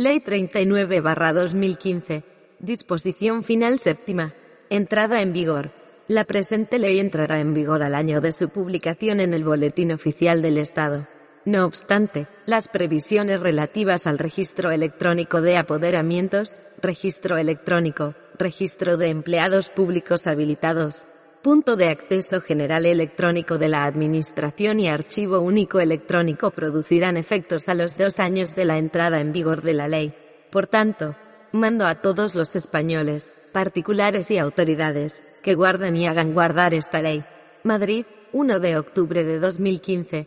Ley 39-2015. Disposición final séptima. Entrada en vigor. La presente ley entrará en vigor al año de su publicación en el Boletín Oficial del Estado. No obstante, las previsiones relativas al registro electrónico de apoderamientos, registro electrónico, registro de empleados públicos habilitados, punto de acceso general electrónico de la Administración y archivo único electrónico producirán efectos a los dos años de la entrada en vigor de la ley. Por tanto, mando a todos los españoles, particulares y autoridades, que guarden y hagan guardar esta ley. Madrid, 1 de octubre de 2015.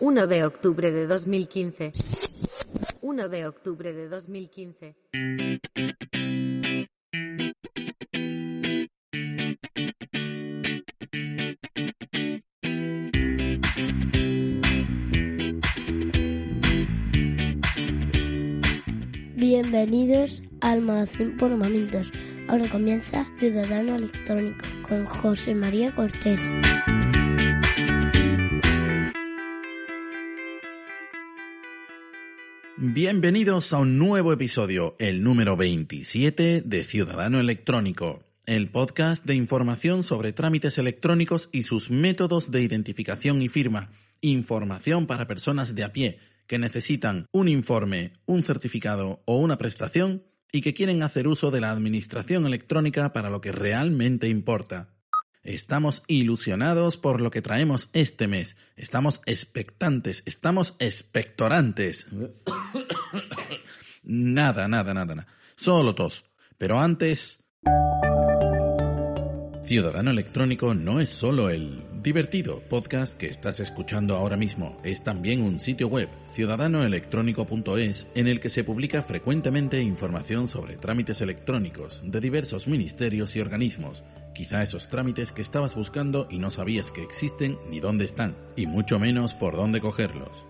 1 de octubre de 2015. 1 de octubre de 2015. Bienvenidos al Magazine por Momentos. Ahora comienza Ciudadano Electrónico con José María Cortés. Bienvenidos a un nuevo episodio, el número 27 de Ciudadano Electrónico, el podcast de información sobre trámites electrónicos y sus métodos de identificación y firma, información para personas de a pie que necesitan un informe, un certificado o una prestación y que quieren hacer uso de la administración electrónica para lo que realmente importa. Estamos ilusionados por lo que traemos este mes. Estamos expectantes, estamos expectorantes. nada, nada, nada, nada. Solo tos. Pero antes... Ciudadano Electrónico no es solo el divertido podcast que estás escuchando ahora mismo, es también un sitio web, ciudadanoelectrónico.es, en el que se publica frecuentemente información sobre trámites electrónicos de diversos ministerios y organismos, quizá esos trámites que estabas buscando y no sabías que existen ni dónde están, y mucho menos por dónde cogerlos.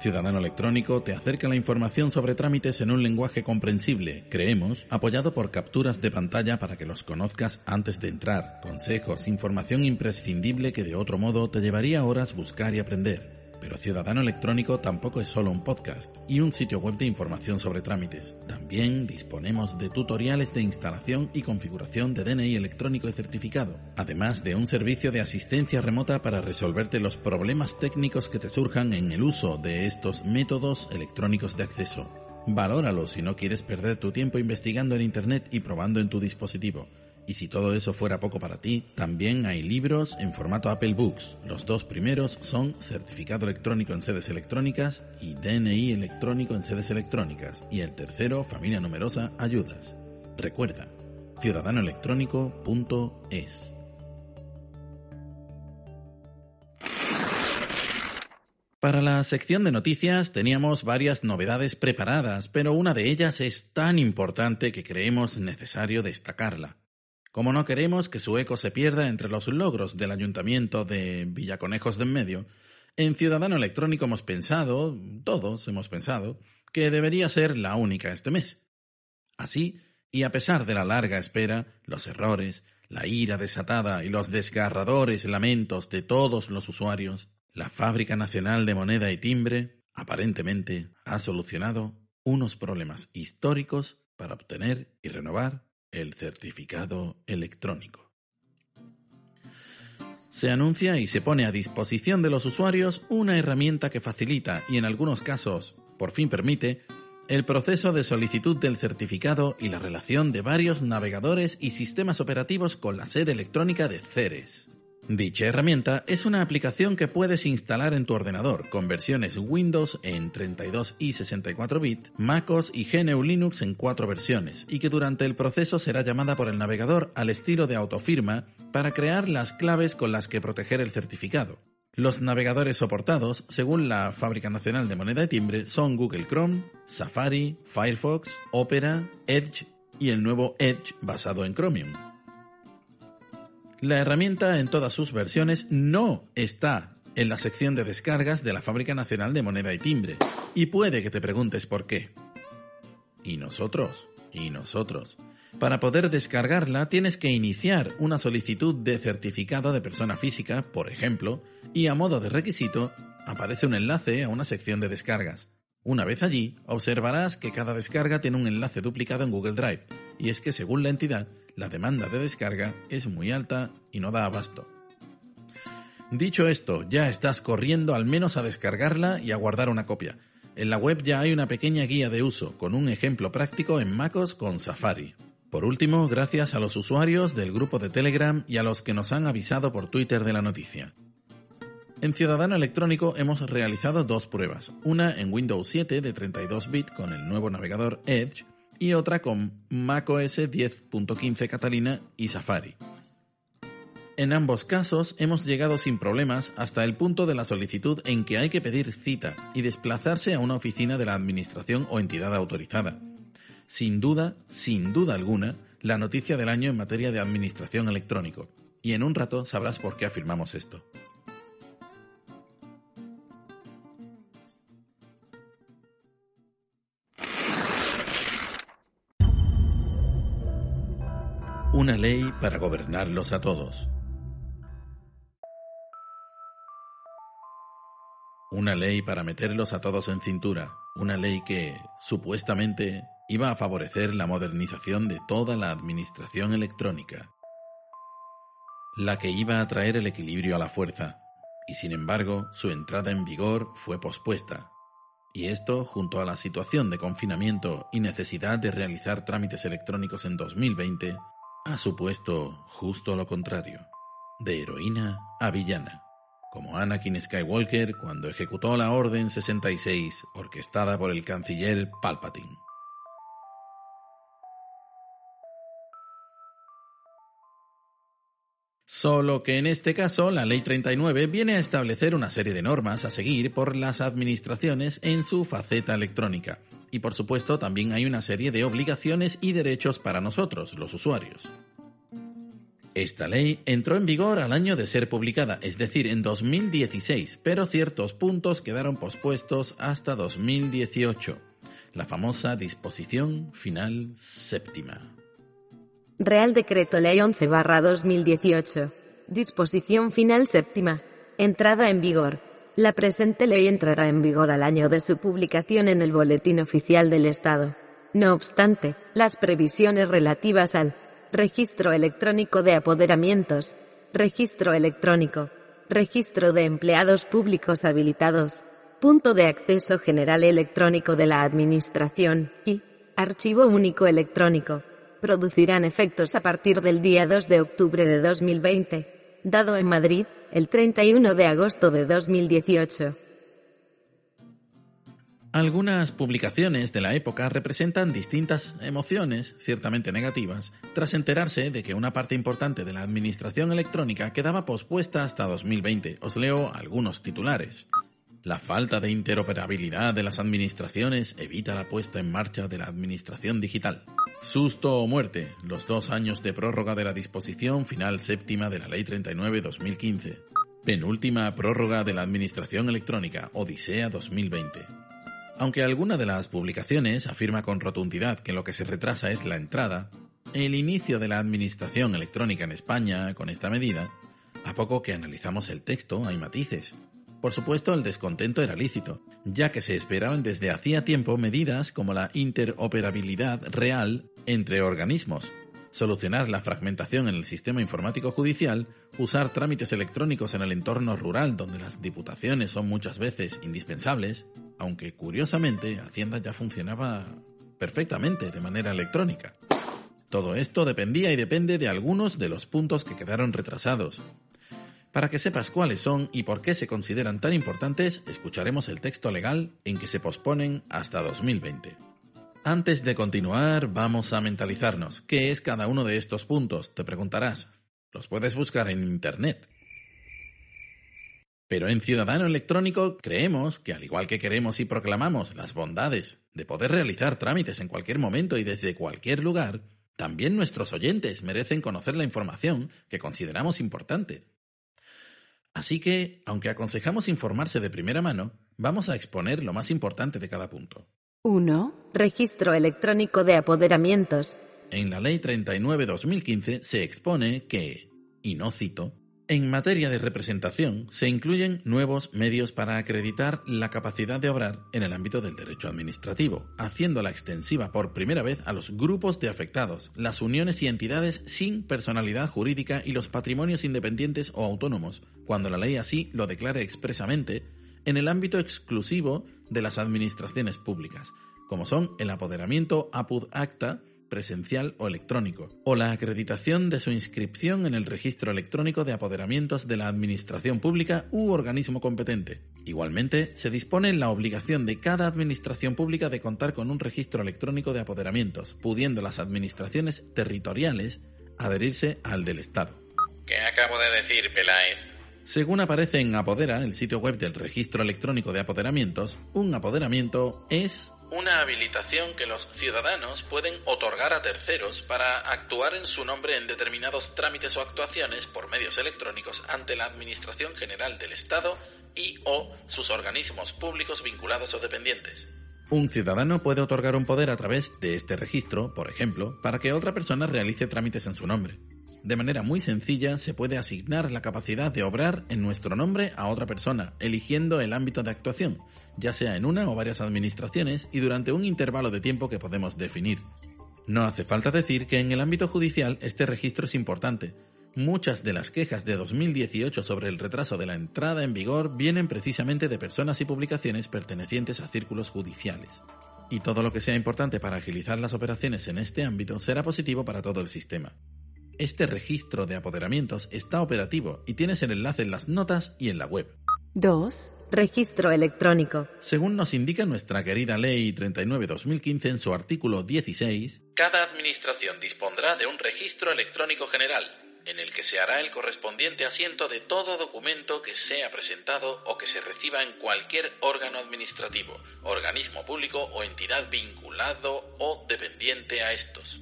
Ciudadano Electrónico te acerca la información sobre trámites en un lenguaje comprensible, creemos, apoyado por capturas de pantalla para que los conozcas antes de entrar, consejos, información imprescindible que de otro modo te llevaría horas buscar y aprender. Pero Ciudadano Electrónico tampoco es solo un podcast y un sitio web de información sobre trámites. También disponemos de tutoriales de instalación y configuración de DNI electrónico y certificado, además de un servicio de asistencia remota para resolverte los problemas técnicos que te surjan en el uso de estos métodos electrónicos de acceso. Valóralo si no quieres perder tu tiempo investigando en Internet y probando en tu dispositivo. Y si todo eso fuera poco para ti, también hay libros en formato Apple Books. Los dos primeros son Certificado Electrónico en Sedes Electrónicas y DNI Electrónico en Sedes Electrónicas. Y el tercero, Familia Numerosa, Ayudas. Recuerda, ciudadanoelectrónico.es. Para la sección de noticias teníamos varias novedades preparadas, pero una de ellas es tan importante que creemos necesario destacarla. Como no queremos que su eco se pierda entre los logros del ayuntamiento de Villaconejos de en medio, en Ciudadano Electrónico hemos pensado, todos hemos pensado, que debería ser la única este mes. Así, y a pesar de la larga espera, los errores, la ira desatada y los desgarradores lamentos de todos los usuarios, la Fábrica Nacional de Moneda y Timbre, aparentemente, ha solucionado unos problemas históricos para obtener y renovar el certificado electrónico. Se anuncia y se pone a disposición de los usuarios una herramienta que facilita y en algunos casos, por fin permite, el proceso de solicitud del certificado y la relación de varios navegadores y sistemas operativos con la sede electrónica de Ceres. Dicha herramienta es una aplicación que puedes instalar en tu ordenador con versiones Windows en 32 y 64 bit, MacOS y GNU Linux en cuatro versiones y que durante el proceso será llamada por el navegador al estilo de autofirma para crear las claves con las que proteger el certificado. Los navegadores soportados, según la Fábrica Nacional de Moneda y Timbre, son Google Chrome, Safari, Firefox, Opera, Edge y el nuevo Edge basado en Chromium. La herramienta en todas sus versiones no está en la sección de descargas de la Fábrica Nacional de Moneda y Timbre. Y puede que te preguntes por qué. ¿Y nosotros? ¿Y nosotros? Para poder descargarla tienes que iniciar una solicitud de certificado de persona física, por ejemplo, y a modo de requisito aparece un enlace a una sección de descargas. Una vez allí, observarás que cada descarga tiene un enlace duplicado en Google Drive, y es que según la entidad, la demanda de descarga es muy alta y no da abasto. Dicho esto, ya estás corriendo al menos a descargarla y a guardar una copia. En la web ya hay una pequeña guía de uso con un ejemplo práctico en MacOS con Safari. Por último, gracias a los usuarios del grupo de Telegram y a los que nos han avisado por Twitter de la noticia. En Ciudadano Electrónico hemos realizado dos pruebas, una en Windows 7 de 32 bit con el nuevo navegador Edge y otra con macOS 10.15 Catalina y Safari. En ambos casos hemos llegado sin problemas hasta el punto de la solicitud en que hay que pedir cita y desplazarse a una oficina de la Administración o entidad autorizada. Sin duda, sin duda alguna, la noticia del año en materia de Administración electrónico. Y en un rato sabrás por qué afirmamos esto. Una ley para gobernarlos a todos. Una ley para meterlos a todos en cintura. Una ley que, supuestamente, iba a favorecer la modernización de toda la administración electrónica. La que iba a traer el equilibrio a la fuerza. Y sin embargo, su entrada en vigor fue pospuesta. Y esto, junto a la situación de confinamiento y necesidad de realizar trámites electrónicos en 2020, ha supuesto justo lo contrario, de heroína a villana, como Anakin Skywalker cuando ejecutó la Orden 66 orquestada por el canciller Palpatine. Solo que en este caso la Ley 39 viene a establecer una serie de normas a seguir por las administraciones en su faceta electrónica, y por supuesto también hay una serie de obligaciones y derechos para nosotros, los usuarios. Esta ley entró en vigor al año de ser publicada, es decir, en 2016, pero ciertos puntos quedaron pospuestos hasta 2018, la famosa disposición final séptima. Real Decreto Ley 11 2018. Disposición final séptima. Entrada en vigor. La presente ley entrará en vigor al año de su publicación en el Boletín Oficial del Estado. No obstante, las previsiones relativas al registro electrónico de apoderamientos, registro electrónico, registro de empleados públicos habilitados, punto de acceso general electrónico de la Administración y archivo único electrónico, producirán efectos a partir del día 2 de octubre de 2020, dado en Madrid, el 31 de agosto de 2018. Algunas publicaciones de la época representan distintas emociones, ciertamente negativas, tras enterarse de que una parte importante de la administración electrónica quedaba pospuesta hasta 2020. Os leo algunos titulares. La falta de interoperabilidad de las administraciones evita la puesta en marcha de la administración digital. Susto o muerte, los dos años de prórroga de la disposición final séptima de la Ley 39-2015. Penúltima prórroga de la Administración Electrónica, Odisea 2020. Aunque alguna de las publicaciones afirma con rotundidad que lo que se retrasa es la entrada, el inicio de la Administración Electrónica en España con esta medida, a poco que analizamos el texto hay matices. Por supuesto, el descontento era lícito, ya que se esperaban desde hacía tiempo medidas como la interoperabilidad real entre organismos, solucionar la fragmentación en el sistema informático judicial, usar trámites electrónicos en el entorno rural donde las diputaciones son muchas veces indispensables, aunque curiosamente Hacienda ya funcionaba perfectamente de manera electrónica. Todo esto dependía y depende de algunos de los puntos que quedaron retrasados, para que sepas cuáles son y por qué se consideran tan importantes, escucharemos el texto legal en que se posponen hasta 2020. Antes de continuar, vamos a mentalizarnos. ¿Qué es cada uno de estos puntos? Te preguntarás. Los puedes buscar en Internet. Pero en Ciudadano Electrónico creemos que, al igual que queremos y proclamamos las bondades de poder realizar trámites en cualquier momento y desde cualquier lugar, también nuestros oyentes merecen conocer la información que consideramos importante. Así que, aunque aconsejamos informarse de primera mano, vamos a exponer lo más importante de cada punto. 1. Registro electrónico de apoderamientos. En la Ley 39-2015 se expone que, y no cito, en materia de representación, se incluyen nuevos medios para acreditar la capacidad de obrar en el ámbito del derecho administrativo, haciéndola extensiva por primera vez a los grupos de afectados, las uniones y entidades sin personalidad jurídica y los patrimonios independientes o autónomos, cuando la ley así lo declare expresamente, en el ámbito exclusivo de las administraciones públicas, como son el apoderamiento apud acta, presencial o electrónico, o la acreditación de su inscripción en el registro electrónico de apoderamientos de la Administración Pública u organismo competente. Igualmente, se dispone la obligación de cada Administración Pública de contar con un registro electrónico de apoderamientos, pudiendo las administraciones territoriales adherirse al del Estado. ¿Qué acabo de decir, Peláez? Según aparece en Apodera, el sitio web del Registro Electrónico de Apoderamientos, un apoderamiento es una habilitación que los ciudadanos pueden otorgar a terceros para actuar en su nombre en determinados trámites o actuaciones por medios electrónicos ante la Administración General del Estado y o sus organismos públicos vinculados o dependientes. Un ciudadano puede otorgar un poder a través de este registro, por ejemplo, para que otra persona realice trámites en su nombre. De manera muy sencilla se puede asignar la capacidad de obrar en nuestro nombre a otra persona, eligiendo el ámbito de actuación, ya sea en una o varias administraciones y durante un intervalo de tiempo que podemos definir. No hace falta decir que en el ámbito judicial este registro es importante. Muchas de las quejas de 2018 sobre el retraso de la entrada en vigor vienen precisamente de personas y publicaciones pertenecientes a círculos judiciales. Y todo lo que sea importante para agilizar las operaciones en este ámbito será positivo para todo el sistema. Este registro de apoderamientos está operativo y tienes el enlace en las notas y en la web. 2. Registro electrónico. Según nos indica nuestra querida Ley 39-2015 en su artículo 16, cada administración dispondrá de un registro electrónico general, en el que se hará el correspondiente asiento de todo documento que sea presentado o que se reciba en cualquier órgano administrativo, organismo público o entidad vinculado o dependiente a estos.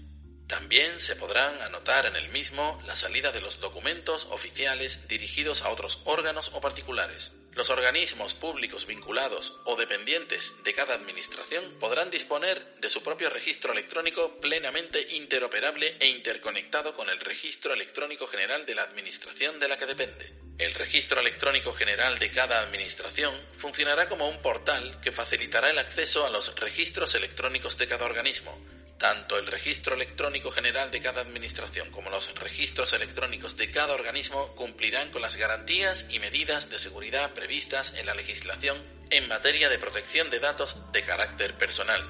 También se podrán anotar en el mismo la salida de los documentos oficiales dirigidos a otros órganos o particulares. Los organismos públicos vinculados o dependientes de cada administración podrán disponer de su propio registro electrónico plenamente interoperable e interconectado con el registro electrónico general de la administración de la que depende. El registro electrónico general de cada administración funcionará como un portal que facilitará el acceso a los registros electrónicos de cada organismo, tanto el registro electrónico general de cada administración como los registros electrónicos de cada organismo cumplirán con las garantías y medidas de seguridad previstas en la legislación en materia de protección de datos de carácter personal.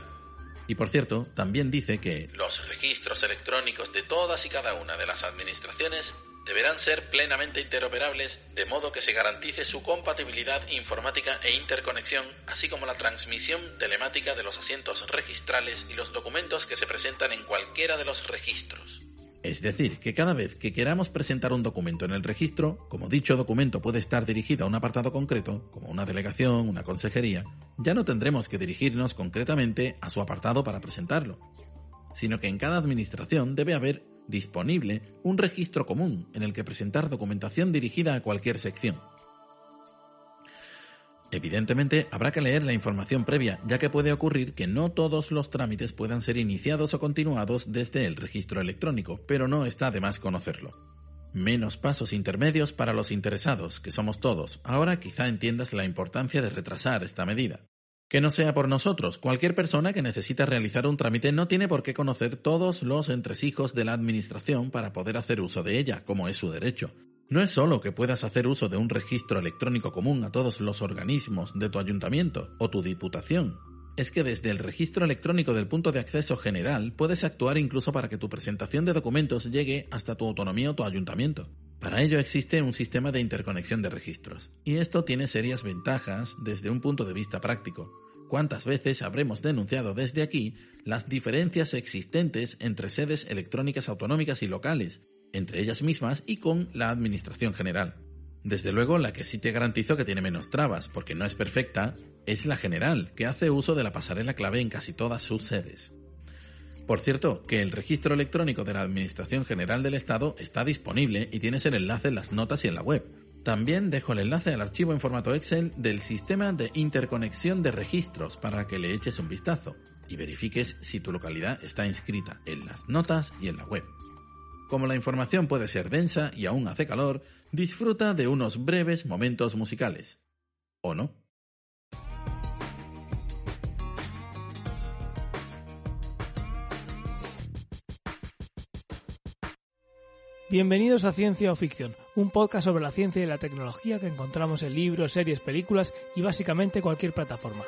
Y por cierto, también dice que los registros electrónicos de todas y cada una de las administraciones deberán ser plenamente interoperables de modo que se garantice su compatibilidad informática e interconexión, así como la transmisión telemática de los asientos registrales y los documentos que se presentan en cualquiera de los registros. Es decir, que cada vez que queramos presentar un documento en el registro, como dicho documento puede estar dirigido a un apartado concreto, como una delegación, una consejería, ya no tendremos que dirigirnos concretamente a su apartado para presentarlo, sino que en cada administración debe haber disponible un registro común en el que presentar documentación dirigida a cualquier sección. Evidentemente, habrá que leer la información previa, ya que puede ocurrir que no todos los trámites puedan ser iniciados o continuados desde el registro electrónico, pero no está de más conocerlo. Menos pasos intermedios para los interesados, que somos todos. Ahora quizá entiendas la importancia de retrasar esta medida. Que no sea por nosotros, cualquier persona que necesita realizar un trámite no tiene por qué conocer todos los entresijos de la Administración para poder hacer uso de ella, como es su derecho. No es solo que puedas hacer uso de un registro electrónico común a todos los organismos de tu ayuntamiento o tu diputación, es que desde el registro electrónico del punto de acceso general puedes actuar incluso para que tu presentación de documentos llegue hasta tu autonomía o tu ayuntamiento. Para ello existe un sistema de interconexión de registros, y esto tiene serias ventajas desde un punto de vista práctico. ¿Cuántas veces habremos denunciado desde aquí las diferencias existentes entre sedes electrónicas autonómicas y locales, entre ellas mismas y con la Administración General? Desde luego, la que sí te garantizo que tiene menos trabas, porque no es perfecta, es la general, que hace uso de la pasarela clave en casi todas sus sedes. Por cierto, que el registro electrónico de la Administración General del Estado está disponible y tienes el enlace en las notas y en la web. También dejo el enlace al archivo en formato Excel del sistema de interconexión de registros para que le eches un vistazo y verifiques si tu localidad está inscrita en las notas y en la web. Como la información puede ser densa y aún hace calor, disfruta de unos breves momentos musicales. ¿O no? Bienvenidos a Ciencia o Ficción, un podcast sobre la ciencia y la tecnología que encontramos en libros, series, películas y básicamente cualquier plataforma.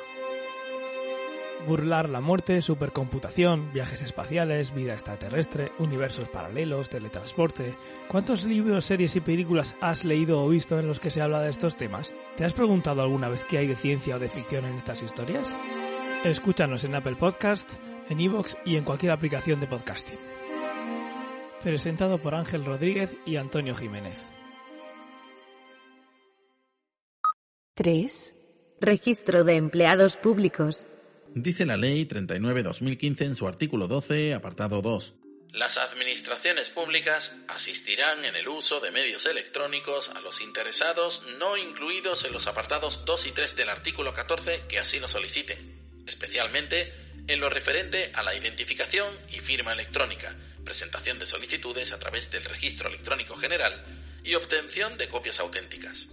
Burlar la muerte, supercomputación, viajes espaciales, vida extraterrestre, universos paralelos, teletransporte. ¿Cuántos libros, series y películas has leído o visto en los que se habla de estos temas? ¿Te has preguntado alguna vez qué hay de ciencia o de ficción en estas historias? Escúchanos en Apple Podcast, en iVoox y en cualquier aplicación de podcasting. Presentado por Ángel Rodríguez y Antonio Jiménez. 3. Registro de empleados públicos. Dice la Ley 39-2015 en su artículo 12, apartado 2. Las administraciones públicas asistirán en el uso de medios electrónicos a los interesados no incluidos en los apartados 2 y 3 del artículo 14 que así lo soliciten, especialmente en lo referente a la identificación y firma electrónica, presentación de solicitudes a través del Registro Electrónico General y obtención de copias auténticas.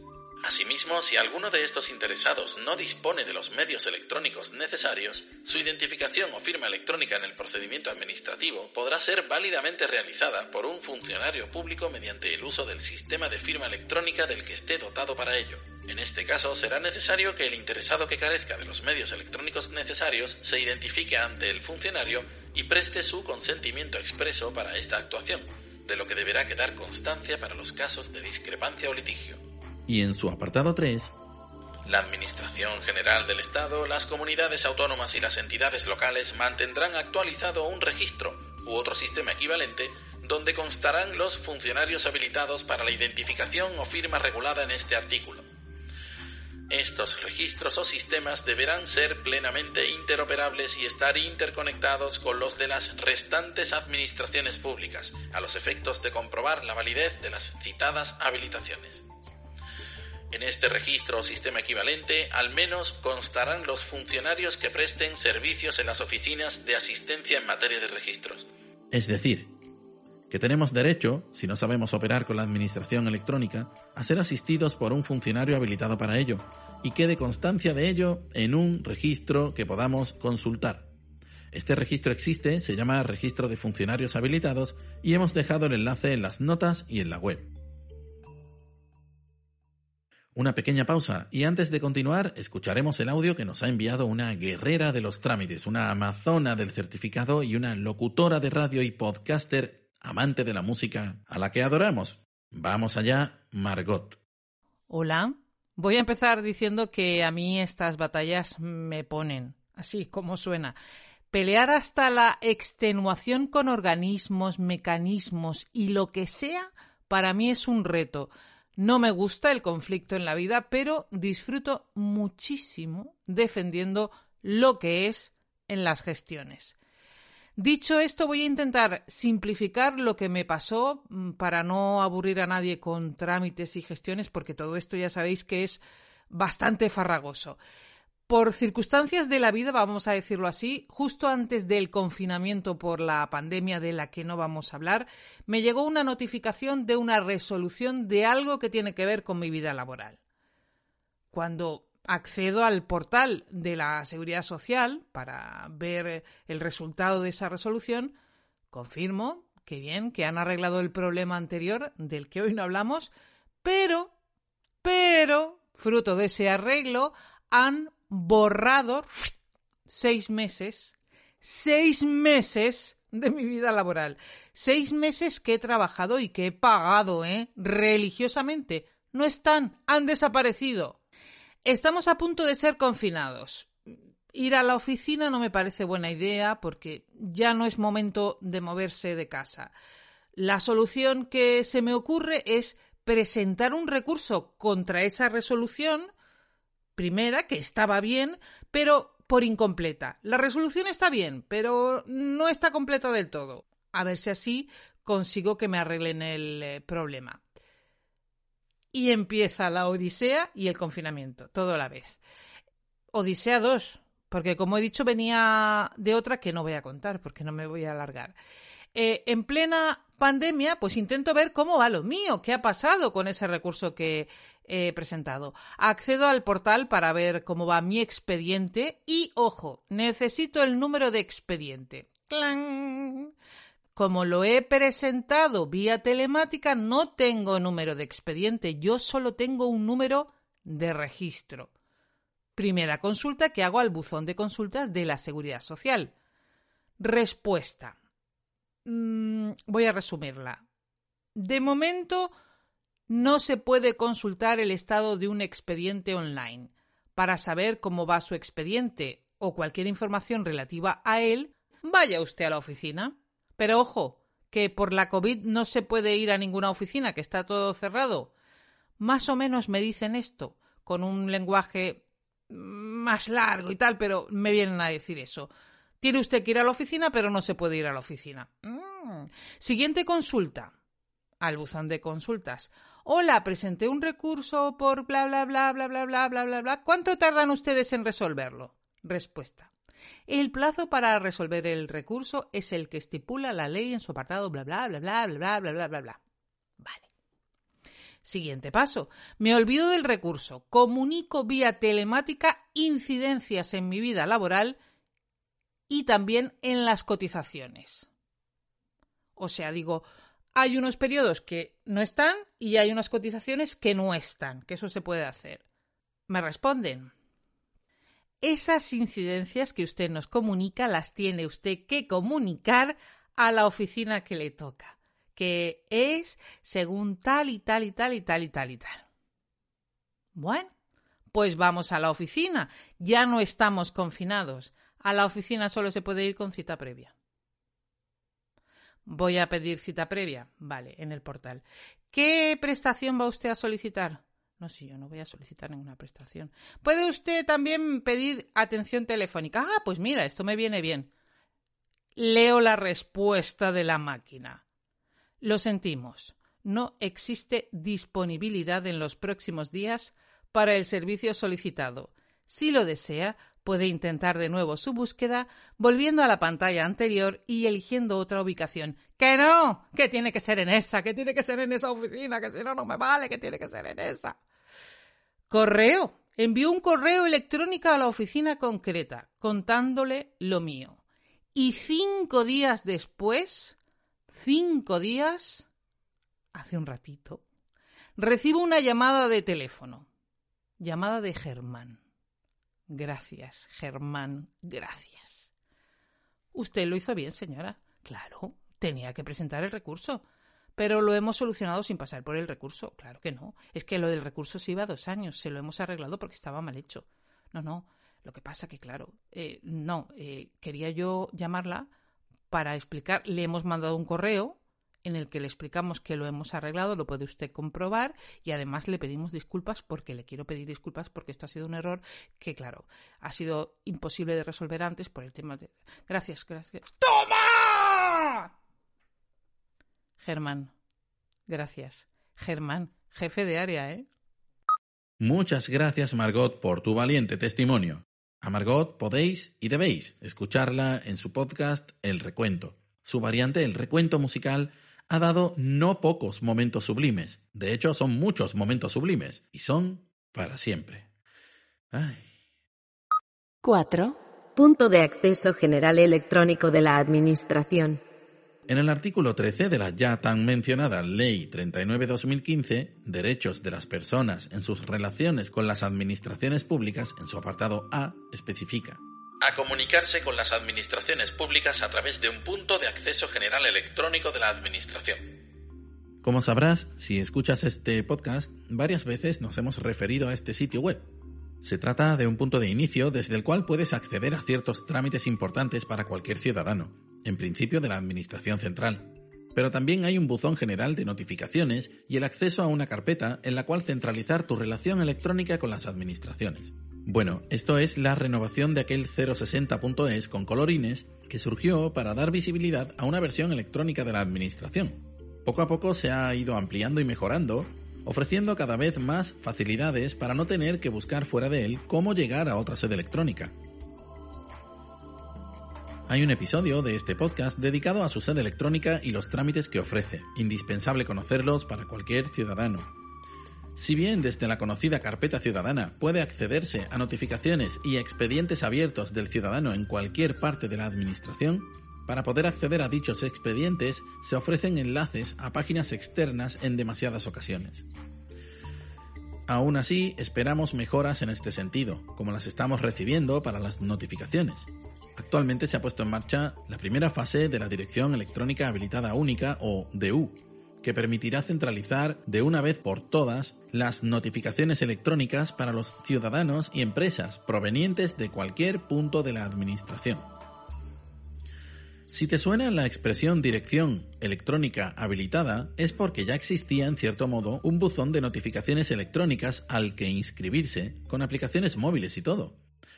Asimismo, si alguno de estos interesados no dispone de los medios electrónicos necesarios, su identificación o firma electrónica en el procedimiento administrativo podrá ser válidamente realizada por un funcionario público mediante el uso del sistema de firma electrónica del que esté dotado para ello. En este caso, será necesario que el interesado que carezca de los medios electrónicos necesarios se identifique ante el funcionario y preste su consentimiento expreso para esta actuación, de lo que deberá quedar constancia para los casos de discrepancia o litigio y en su apartado 3, la Administración General del Estado, las comunidades autónomas y las entidades locales mantendrán actualizado un registro u otro sistema equivalente donde constarán los funcionarios habilitados para la identificación o firma regulada en este artículo. Estos registros o sistemas deberán ser plenamente interoperables y estar interconectados con los de las restantes administraciones públicas, a los efectos de comprobar la validez de las citadas habilitaciones. En este registro o sistema equivalente, al menos constarán los funcionarios que presten servicios en las oficinas de asistencia en materia de registros. Es decir, que tenemos derecho, si no sabemos operar con la administración electrónica, a ser asistidos por un funcionario habilitado para ello, y quede constancia de ello en un registro que podamos consultar. Este registro existe, se llama Registro de Funcionarios Habilitados, y hemos dejado el enlace en las notas y en la web. Una pequeña pausa y antes de continuar escucharemos el audio que nos ha enviado una guerrera de los trámites, una amazona del certificado y una locutora de radio y podcaster amante de la música a la que adoramos. Vamos allá, Margot. Hola. Voy a empezar diciendo que a mí estas batallas me ponen, así como suena. Pelear hasta la extenuación con organismos, mecanismos y lo que sea, para mí es un reto. No me gusta el conflicto en la vida, pero disfruto muchísimo defendiendo lo que es en las gestiones. Dicho esto, voy a intentar simplificar lo que me pasó mm, para no aburrir a nadie con trámites y gestiones, porque todo esto ya sabéis que es bastante farragoso. Por circunstancias de la vida, vamos a decirlo así, justo antes del confinamiento por la pandemia de la que no vamos a hablar, me llegó una notificación de una resolución de algo que tiene que ver con mi vida laboral. Cuando accedo al portal de la Seguridad Social para ver el resultado de esa resolución, confirmo que bien, que han arreglado el problema anterior del que hoy no hablamos, pero, pero, fruto de ese arreglo, han borrado seis meses, seis meses de mi vida laboral, seis meses que he trabajado y que he pagado, ¿eh? Religiosamente. No están, han desaparecido. Estamos a punto de ser confinados. Ir a la oficina no me parece buena idea porque ya no es momento de moverse de casa. La solución que se me ocurre es presentar un recurso contra esa resolución, primera, que estaba bien, pero por incompleta. La resolución está bien, pero no está completa del todo. A ver si así consigo que me arreglen el eh, problema. Y empieza la Odisea y el confinamiento, todo a la vez. Odisea 2, porque como he dicho venía de otra que no voy a contar porque no me voy a alargar. Eh, en plena pandemia, pues intento ver cómo va lo mío, qué ha pasado con ese recurso que he presentado. Accedo al portal para ver cómo va mi expediente y, ojo, necesito el número de expediente. ¡Clang! Como lo he presentado vía telemática, no tengo número de expediente, yo solo tengo un número de registro. Primera consulta que hago al buzón de consultas de la Seguridad Social. Respuesta. Mm, voy a resumirla. De momento, no se puede consultar el estado de un expediente online. Para saber cómo va su expediente o cualquier información relativa a él, vaya usted a la oficina. Pero ojo, que por la COVID no se puede ir a ninguna oficina, que está todo cerrado. Más o menos me dicen esto, con un lenguaje más largo y tal, pero me vienen a decir eso. Tiene usted que ir a la oficina, pero no se puede ir a la oficina. Mm. Siguiente consulta. Al buzón de consultas. Hola, presenté un recurso por bla bla bla bla bla bla bla bla bla. ¿Cuánto tardan ustedes en resolverlo? Respuesta. El plazo para resolver el recurso es el que estipula la ley en su apartado bla bla bla bla bla bla bla bla bla. Vale. Siguiente paso. Me olvido del recurso. Comunico vía telemática incidencias en mi vida laboral y también en las cotizaciones. O sea, digo, hay unos periodos que no están y hay unas cotizaciones que no están, que eso se puede hacer. Me responden, esas incidencias que usted nos comunica las tiene usted que comunicar a la oficina que le toca, que es según tal y tal y tal y tal y tal y tal. Bueno, pues vamos a la oficina. Ya no estamos confinados. A la oficina solo se puede ir con cita previa. Voy a pedir cita previa. Vale, en el portal. ¿Qué prestación va usted a solicitar? No, si yo no voy a solicitar ninguna prestación. ¿Puede usted también pedir atención telefónica? Ah, pues mira, esto me viene bien. Leo la respuesta de la máquina. Lo sentimos. No existe disponibilidad en los próximos días para el servicio solicitado. Si lo desea, puede intentar de nuevo su búsqueda volviendo a la pantalla anterior y eligiendo otra ubicación. ¡Que no! Que tiene que ser en esa, que tiene que ser en esa oficina, que si no, no me vale, que tiene que ser en esa. Correo. Envió un correo electrónico a la oficina concreta, contándole lo mío. Y cinco días después, cinco días, hace un ratito, recibo una llamada de teléfono. Llamada de Germán. Gracias, Germán, gracias. Usted lo hizo bien, señora. Claro, tenía que presentar el recurso. Pero lo hemos solucionado sin pasar por el recurso. Claro que no. Es que lo del recurso se iba dos años. Se lo hemos arreglado porque estaba mal hecho. No, no. Lo que pasa que, claro, eh, no. Eh, quería yo llamarla para explicar. Le hemos mandado un correo en el que le explicamos que lo hemos arreglado, lo puede usted comprobar y además le pedimos disculpas porque le quiero pedir disculpas porque esto ha sido un error que, claro, ha sido imposible de resolver antes por el tema de... Gracias, gracias. ¡Toma! Germán. Gracias. Germán, jefe de área, ¿eh? Muchas gracias, Margot, por tu valiente testimonio. A Margot podéis y debéis escucharla en su podcast El Recuento. Su variante, El Recuento Musical, ha dado no pocos momentos sublimes. De hecho, son muchos momentos sublimes. Y son para siempre. Ay. 4. Punto de acceso general electrónico de la Administración. En el artículo 13 de la ya tan mencionada Ley 39-2015, Derechos de las Personas en sus relaciones con las administraciones públicas, en su apartado A, especifica a comunicarse con las administraciones públicas a través de un punto de acceso general electrónico de la Administración. Como sabrás, si escuchas este podcast, varias veces nos hemos referido a este sitio web. Se trata de un punto de inicio desde el cual puedes acceder a ciertos trámites importantes para cualquier ciudadano, en principio de la Administración Central. pero también hay un buzón general de notificaciones y el acceso a una carpeta en la cual centralizar tu relación electrónica con las administraciones. Bueno, esto es la renovación de aquel 060.es con colorines que surgió para dar visibilidad a una versión electrónica de la administración. Poco a poco se ha ido ampliando y mejorando, ofreciendo cada vez más facilidades para no tener que buscar fuera de él cómo llegar a otra sede electrónica. Hay un episodio de este podcast dedicado a su sede electrónica y los trámites que ofrece, indispensable conocerlos para cualquier ciudadano. Si bien desde la conocida carpeta ciudadana puede accederse a notificaciones y expedientes abiertos del ciudadano en cualquier parte de la administración, para poder acceder a dichos expedientes se ofrecen enlaces a páginas externas en demasiadas ocasiones. Aún así, esperamos mejoras en este sentido, como las estamos recibiendo para las notificaciones. Actualmente se ha puesto en marcha la primera fase de la Dirección Electrónica Habilitada Única o DU, que permitirá centralizar de una vez por todas las notificaciones electrónicas para los ciudadanos y empresas provenientes de cualquier punto de la Administración. Si te suena la expresión dirección electrónica habilitada, es porque ya existía en cierto modo un buzón de notificaciones electrónicas al que inscribirse con aplicaciones móviles y todo.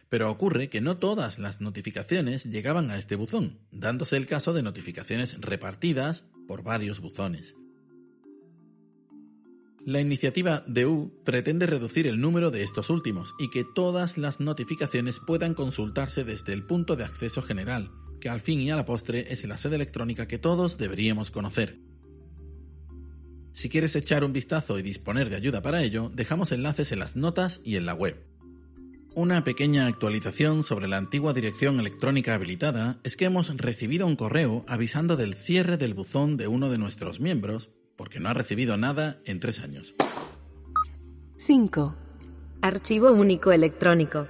Pero ocurre que no todas las notificaciones llegaban a este buzón, dándose el caso de notificaciones repartidas por varios buzones. La iniciativa DU pretende reducir el número de estos últimos y que todas las notificaciones puedan consultarse desde el punto de acceso general, que al fin y a la postre es la sede electrónica que todos deberíamos conocer. Si quieres echar un vistazo y disponer de ayuda para ello, dejamos enlaces en las notas y en la web. Una pequeña actualización sobre la antigua dirección electrónica habilitada es que hemos recibido un correo avisando del cierre del buzón de uno de nuestros miembros porque no ha recibido nada en tres años. 5. Archivo único electrónico.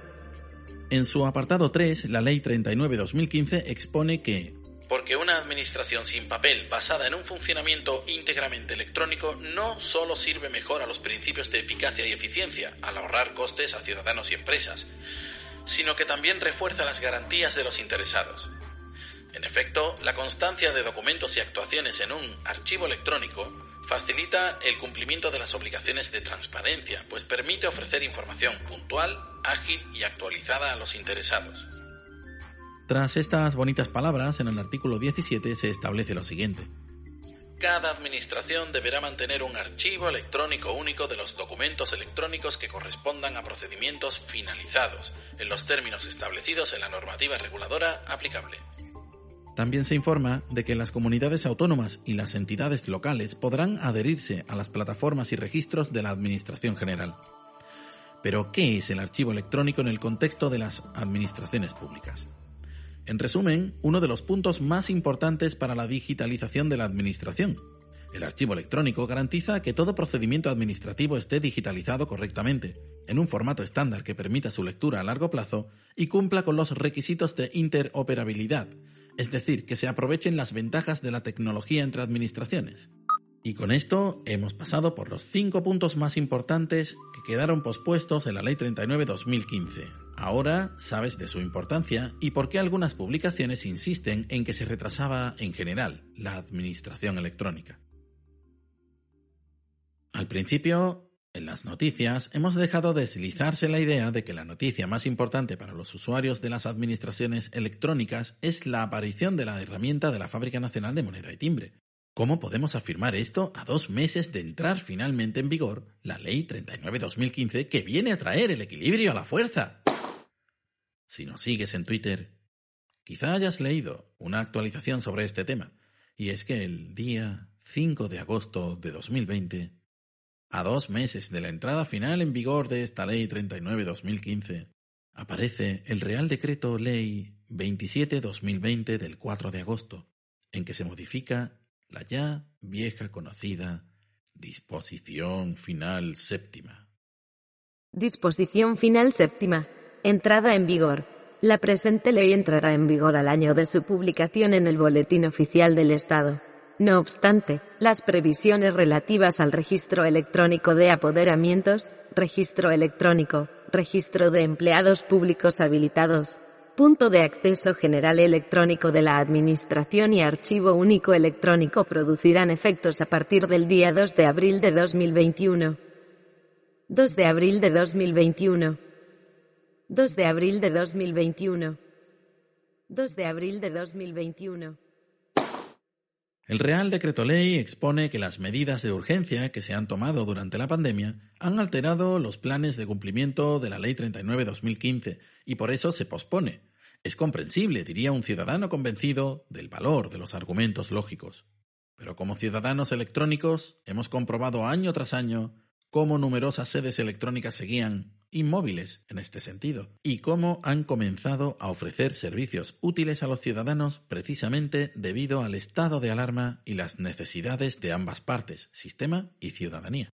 En su apartado 3, la Ley 39-2015 expone que porque una administración sin papel basada en un funcionamiento íntegramente electrónico no solo sirve mejor a los principios de eficacia y eficiencia al ahorrar costes a ciudadanos y empresas, sino que también refuerza las garantías de los interesados. En efecto, la constancia de documentos y actuaciones en un archivo electrónico facilita el cumplimiento de las obligaciones de transparencia, pues permite ofrecer información puntual, ágil y actualizada a los interesados. Tras estas bonitas palabras, en el artículo 17 se establece lo siguiente. Cada administración deberá mantener un archivo electrónico único de los documentos electrónicos que correspondan a procedimientos finalizados, en los términos establecidos en la normativa reguladora aplicable. También se informa de que las comunidades autónomas y las entidades locales podrán adherirse a las plataformas y registros de la Administración General. Pero, ¿qué es el archivo electrónico en el contexto de las administraciones públicas? En resumen, uno de los puntos más importantes para la digitalización de la Administración. El archivo electrónico garantiza que todo procedimiento administrativo esté digitalizado correctamente, en un formato estándar que permita su lectura a largo plazo y cumpla con los requisitos de interoperabilidad, es decir, que se aprovechen las ventajas de la tecnología entre administraciones. Y con esto hemos pasado por los cinco puntos más importantes que quedaron pospuestos en la Ley 39-2015. Ahora sabes de su importancia y por qué algunas publicaciones insisten en que se retrasaba en general la administración electrónica. Al principio, en las noticias, hemos dejado deslizarse la idea de que la noticia más importante para los usuarios de las administraciones electrónicas es la aparición de la herramienta de la Fábrica Nacional de Moneda y Timbre, ¿Cómo podemos afirmar esto a dos meses de entrar finalmente en vigor la Ley 39-2015 que viene a traer el equilibrio a la fuerza? Si nos sigues en Twitter, quizá hayas leído una actualización sobre este tema, y es que el día 5 de agosto de 2020, a dos meses de la entrada final en vigor de esta Ley 39-2015, aparece el Real Decreto Ley 27-2020 del 4 de agosto, en que se modifica la ya vieja conocida Disposición Final Séptima. Disposición Final Séptima. Entrada en vigor. La presente ley entrará en vigor al año de su publicación en el Boletín Oficial del Estado. No obstante, las previsiones relativas al registro electrónico de apoderamientos, registro electrónico, registro de empleados públicos habilitados, punto de acceso general electrónico de la Administración y archivo único electrónico producirán efectos a partir del día 2 de abril de 2021. 2 de abril de 2021. 2 de abril de 2021. 2 de abril de 2021. El Real Decreto Ley expone que las medidas de urgencia que se han tomado durante la pandemia han alterado los planes de cumplimiento de la Ley 39-2015 y por eso se pospone. Es comprensible, diría un ciudadano convencido del valor de los argumentos lógicos. Pero como ciudadanos electrónicos hemos comprobado año tras año cómo numerosas sedes electrónicas seguían inmóviles en este sentido y cómo han comenzado a ofrecer servicios útiles a los ciudadanos precisamente debido al estado de alarma y las necesidades de ambas partes, sistema y ciudadanía.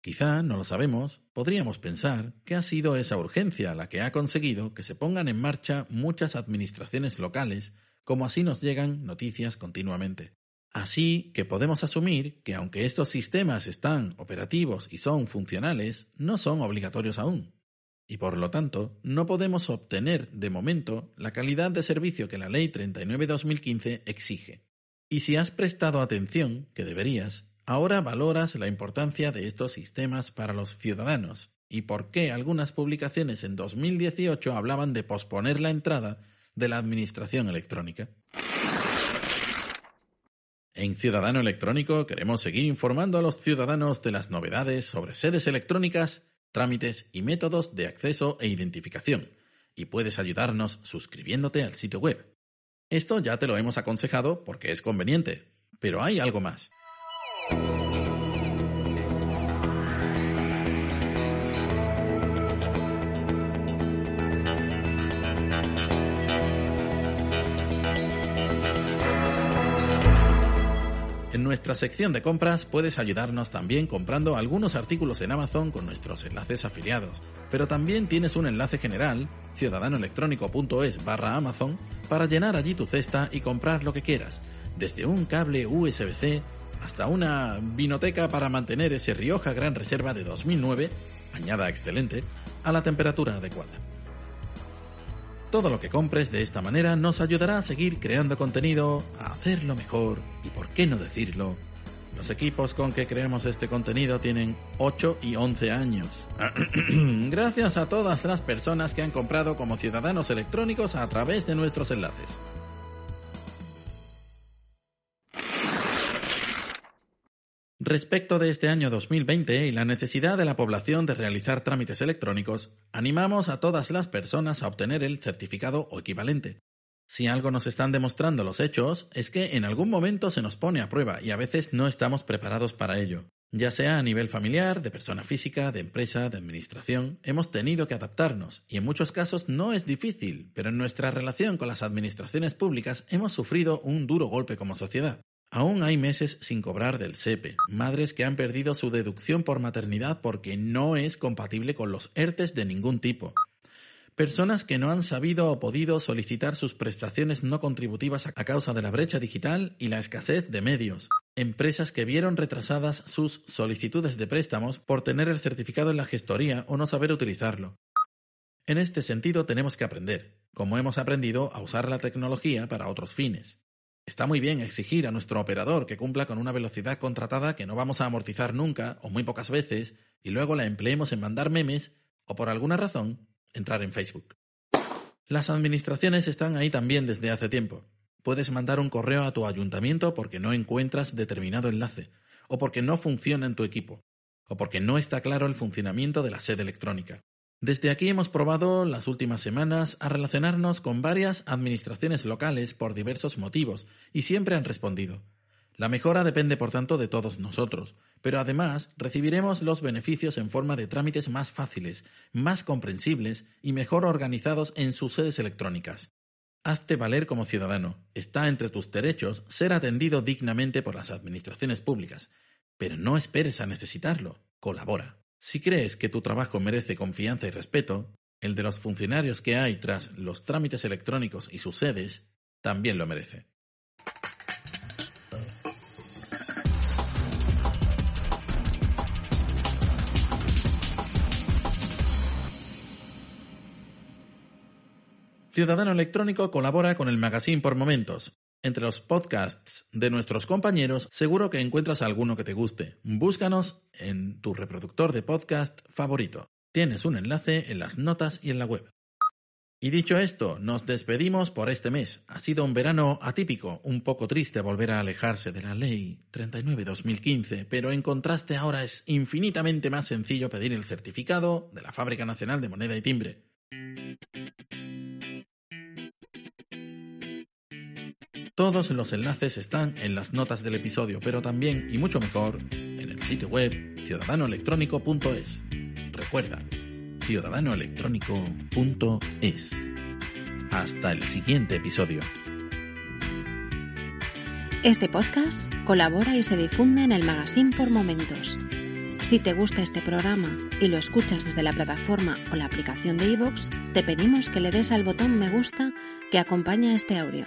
Quizá, no lo sabemos, podríamos pensar que ha sido esa urgencia la que ha conseguido que se pongan en marcha muchas administraciones locales, como así nos llegan noticias continuamente. Así que podemos asumir que aunque estos sistemas están operativos y son funcionales, no son obligatorios aún. Y por lo tanto, no podemos obtener de momento la calidad de servicio que la Ley 39-2015 exige. Y si has prestado atención, que deberías, ahora valoras la importancia de estos sistemas para los ciudadanos y por qué algunas publicaciones en 2018 hablaban de posponer la entrada de la administración electrónica. En Ciudadano Electrónico queremos seguir informando a los ciudadanos de las novedades sobre sedes electrónicas, trámites y métodos de acceso e identificación, y puedes ayudarnos suscribiéndote al sitio web. Esto ya te lo hemos aconsejado porque es conveniente, pero hay algo más. Nuestra sección de compras puedes ayudarnos también comprando algunos artículos en Amazon con nuestros enlaces afiliados, pero también tienes un enlace general, ciudadanoelectrónico.es barra Amazon, para llenar allí tu cesta y comprar lo que quieras, desde un cable USB-C hasta una vinoteca para mantener ese Rioja Gran Reserva de 2009, añada excelente, a la temperatura adecuada. Todo lo que compres de esta manera nos ayudará a seguir creando contenido, a hacerlo mejor y, por qué no decirlo, los equipos con que creamos este contenido tienen 8 y 11 años. Gracias a todas las personas que han comprado como ciudadanos electrónicos a través de nuestros enlaces. Respecto de este año 2020 y la necesidad de la población de realizar trámites electrónicos, animamos a todas las personas a obtener el certificado o equivalente. Si algo nos están demostrando los hechos, es que en algún momento se nos pone a prueba y a veces no estamos preparados para ello. Ya sea a nivel familiar, de persona física, de empresa, de administración, hemos tenido que adaptarnos, y en muchos casos no es difícil, pero en nuestra relación con las administraciones públicas hemos sufrido un duro golpe como sociedad. Aún hay meses sin cobrar del SEPE, madres que han perdido su deducción por maternidad porque no es compatible con los ERTES de ningún tipo. Personas que no han sabido o podido solicitar sus prestaciones no contributivas a causa de la brecha digital y la escasez de medios. Empresas que vieron retrasadas sus solicitudes de préstamos por tener el certificado en la gestoría o no saber utilizarlo. En este sentido tenemos que aprender, como hemos aprendido a usar la tecnología para otros fines. Está muy bien exigir a nuestro operador que cumpla con una velocidad contratada que no vamos a amortizar nunca o muy pocas veces y luego la empleemos en mandar memes o por alguna razón entrar en Facebook. Las administraciones están ahí también desde hace tiempo. Puedes mandar un correo a tu ayuntamiento porque no encuentras determinado enlace, o porque no funciona en tu equipo, o porque no está claro el funcionamiento de la sede electrónica. Desde aquí hemos probado las últimas semanas a relacionarnos con varias administraciones locales por diversos motivos y siempre han respondido. La mejora depende, por tanto, de todos nosotros, pero además recibiremos los beneficios en forma de trámites más fáciles, más comprensibles y mejor organizados en sus sedes electrónicas. Hazte valer como ciudadano. Está entre tus derechos ser atendido dignamente por las administraciones públicas. Pero no esperes a necesitarlo. Colabora. Si crees que tu trabajo merece confianza y respeto, el de los funcionarios que hay tras los trámites electrónicos y sus sedes también lo merece. Ciudadano Electrónico colabora con el Magazine por Momentos. Entre los podcasts de nuestros compañeros, seguro que encuentras alguno que te guste. Búscanos en tu reproductor de podcast favorito. Tienes un enlace en las notas y en la web. Y dicho esto, nos despedimos por este mes. Ha sido un verano atípico, un poco triste volver a alejarse de la ley 39-2015, pero en contraste ahora es infinitamente más sencillo pedir el certificado de la Fábrica Nacional de Moneda y Timbre. Todos los enlaces están en las notas del episodio, pero también, y mucho mejor, en el sitio web ciudadanoelectrónico.es. Recuerda, ciudadanoelectrónico.es. Hasta el siguiente episodio. Este podcast colabora y se difunde en el Magazine por Momentos. Si te gusta este programa y lo escuchas desde la plataforma o la aplicación de iVoox, te pedimos que le des al botón me gusta que acompaña este audio.